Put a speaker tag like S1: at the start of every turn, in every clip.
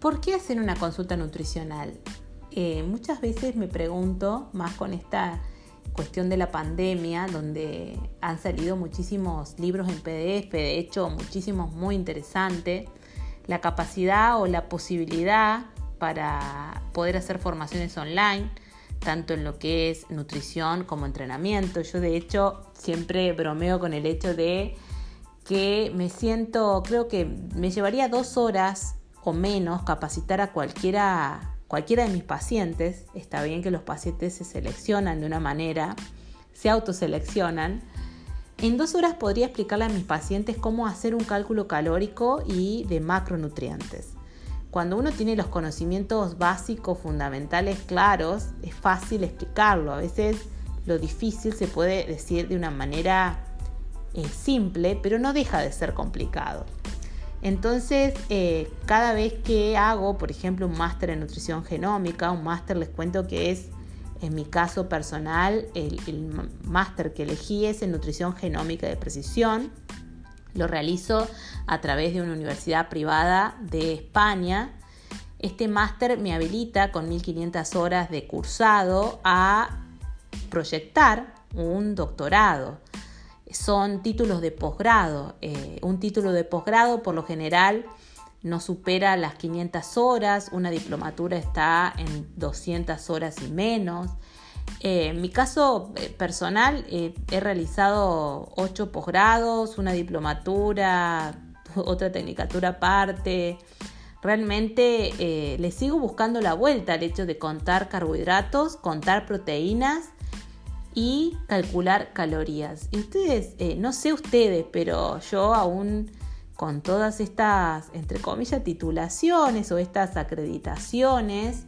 S1: ¿Por qué hacer una consulta nutricional? Eh, muchas veces me pregunto, más con esta cuestión de la pandemia, donde han salido muchísimos libros en PDF, de hecho muchísimos muy interesantes, la capacidad o la posibilidad para poder hacer formaciones online, tanto en lo que es nutrición como entrenamiento. Yo de hecho siempre bromeo con el hecho de que me siento, creo que me llevaría dos horas menos capacitar a cualquiera, cualquiera de mis pacientes. Está bien que los pacientes se seleccionan de una manera, se autoseleccionan. En dos horas podría explicarle a mis pacientes cómo hacer un cálculo calórico y de macronutrientes. Cuando uno tiene los conocimientos básicos, fundamentales claros, es fácil explicarlo. A veces lo difícil se puede decir de una manera eh, simple, pero no deja de ser complicado. Entonces, eh, cada vez que hago, por ejemplo, un máster en nutrición genómica, un máster les cuento que es, en mi caso personal, el, el máster que elegí es en nutrición genómica de precisión. Lo realizo a través de una universidad privada de España. Este máster me habilita con 1500 horas de cursado a proyectar un doctorado son títulos de posgrado. Eh, un título de posgrado por lo general no supera las 500 horas, una diplomatura está en 200 horas y menos. Eh, en mi caso eh, personal he realizado 8 posgrados, una diplomatura, otra tecnicatura aparte. Realmente le sigo buscando la vuelta al hecho de contar carbohidratos, contar proteínas y calcular calorías. Y ustedes, eh, no sé ustedes, pero yo aún con todas estas, entre comillas, titulaciones o estas acreditaciones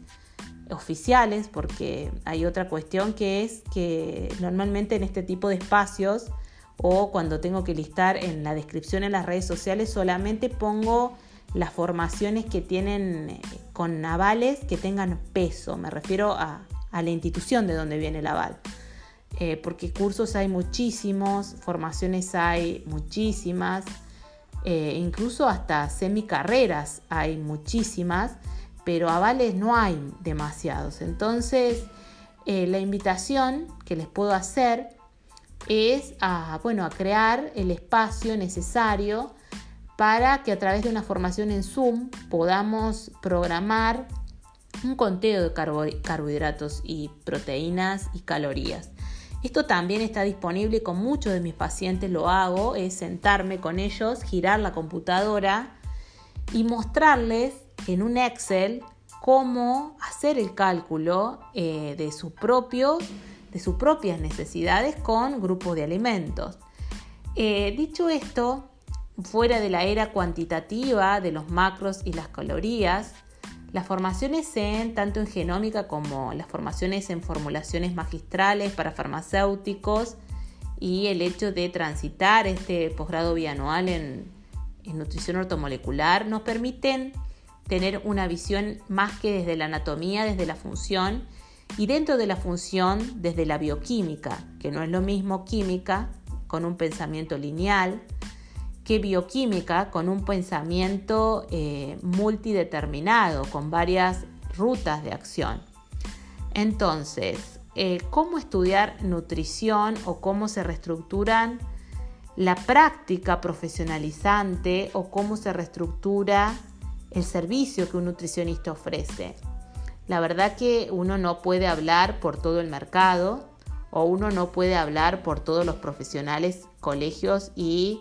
S1: oficiales, porque hay otra cuestión que es que normalmente en este tipo de espacios o cuando tengo que listar en la descripción en las redes sociales solamente pongo las formaciones que tienen eh, con avales que tengan peso, me refiero a, a la institución de donde viene el aval. Eh, porque cursos hay muchísimos, formaciones hay muchísimas, eh, incluso hasta semicarreras hay muchísimas, pero avales no hay demasiados. Entonces, eh, la invitación que les puedo hacer es a, bueno, a crear el espacio necesario para que a través de una formación en Zoom podamos programar un conteo de carbohidratos y proteínas y calorías. Esto también está disponible con muchos de mis pacientes lo hago, es sentarme con ellos, girar la computadora y mostrarles en un Excel cómo hacer el cálculo eh, de, sus de sus propias necesidades con grupos de alimentos. Eh, dicho esto, fuera de la era cuantitativa de los macros y las calorías, las formaciones en, tanto en genómica como las formaciones en formulaciones magistrales para farmacéuticos y el hecho de transitar este posgrado bianual en, en nutrición ortomolecular nos permiten tener una visión más que desde la anatomía, desde la función y dentro de la función desde la bioquímica, que no es lo mismo química con un pensamiento lineal, bioquímica con un pensamiento eh, multideterminado, con varias rutas de acción. Entonces, eh, ¿cómo estudiar nutrición o cómo se reestructuran la práctica profesionalizante o cómo se reestructura el servicio que un nutricionista ofrece? La verdad que uno no puede hablar por todo el mercado o uno no puede hablar por todos los profesionales, colegios y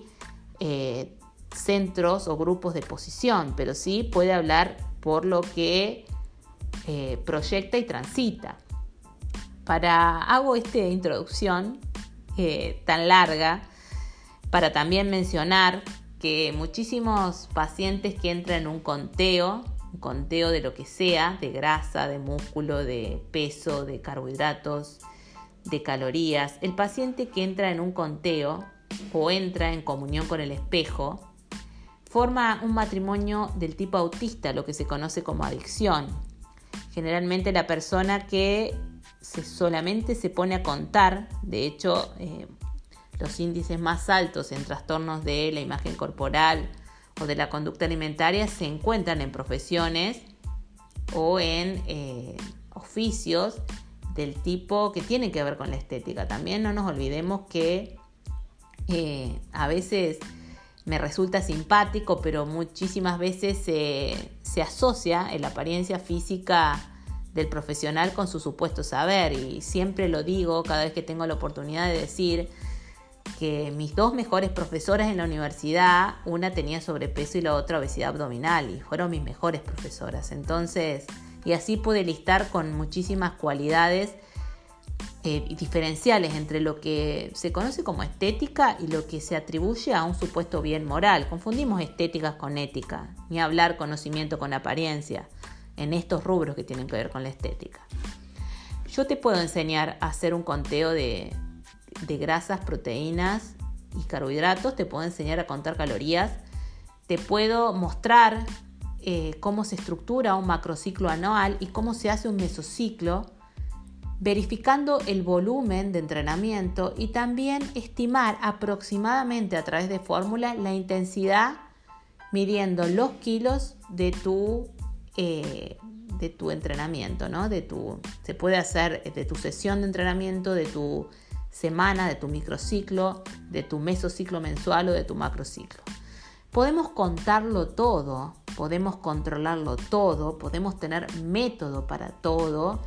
S1: eh, centros o grupos de posición, pero sí puede hablar por lo que eh, proyecta y transita. Para hago esta introducción eh, tan larga para también mencionar que muchísimos pacientes que entran en un conteo, un conteo de lo que sea, de grasa, de músculo, de peso, de carbohidratos, de calorías, el paciente que entra en un conteo o entra en comunión con el espejo, forma un matrimonio del tipo autista, lo que se conoce como adicción. Generalmente la persona que solamente se pone a contar, de hecho, eh, los índices más altos en trastornos de la imagen corporal o de la conducta alimentaria se encuentran en profesiones o en eh, oficios del tipo que tienen que ver con la estética. También no nos olvidemos que eh, a veces me resulta simpático, pero muchísimas veces se, se asocia en la apariencia física del profesional con su supuesto saber y siempre lo digo cada vez que tengo la oportunidad de decir que mis dos mejores profesoras en la universidad, una tenía sobrepeso y la otra obesidad abdominal y fueron mis mejores profesoras. Entonces, y así pude listar con muchísimas cualidades eh, diferenciales entre lo que se conoce como estética y lo que se atribuye a un supuesto bien moral. Confundimos estética con ética, ni hablar conocimiento con apariencia en estos rubros que tienen que ver con la estética. Yo te puedo enseñar a hacer un conteo de, grasas, proteínas y carbohidratos, te puedo enseñar a contar calorías, te puedo mostrar eh, cómo se estructura un macrociclo anual y cómo se hace un mesociclo verificando el volumen de entrenamiento y también estimar aproximadamente a través de fórmula la intensidad midiendo los kilos de tu, eh, de tu entrenamiento, ¿no? De tu, se puede hacer de tu sesión de entrenamiento, de tu semana, de tu microciclo, de tu mesociclo mensual o de tu macrociclo. Podemos contarlo todo, podemos controlarlo todo, podemos tener método para todo,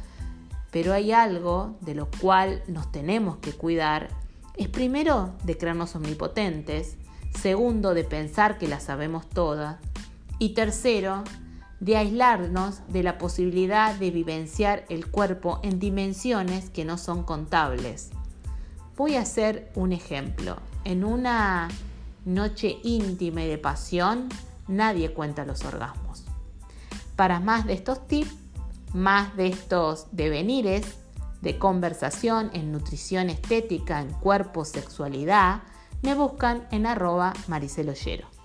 S1: pero hay algo de lo cual nos tenemos que cuidar. Es primero de creernos omnipotentes, segundo de pensar que la sabemos todas y tercero de aislarnos de la posibilidad de vivenciar el cuerpo en dimensiones que no son contables. Voy a hacer un ejemplo. En una noche íntima y de pasión, nadie cuenta los orgasmos. Para más de estos tips, más de estos devenires de conversación en nutrición estética, en cuerpo, sexualidad, me buscan en arroba mariceloyero.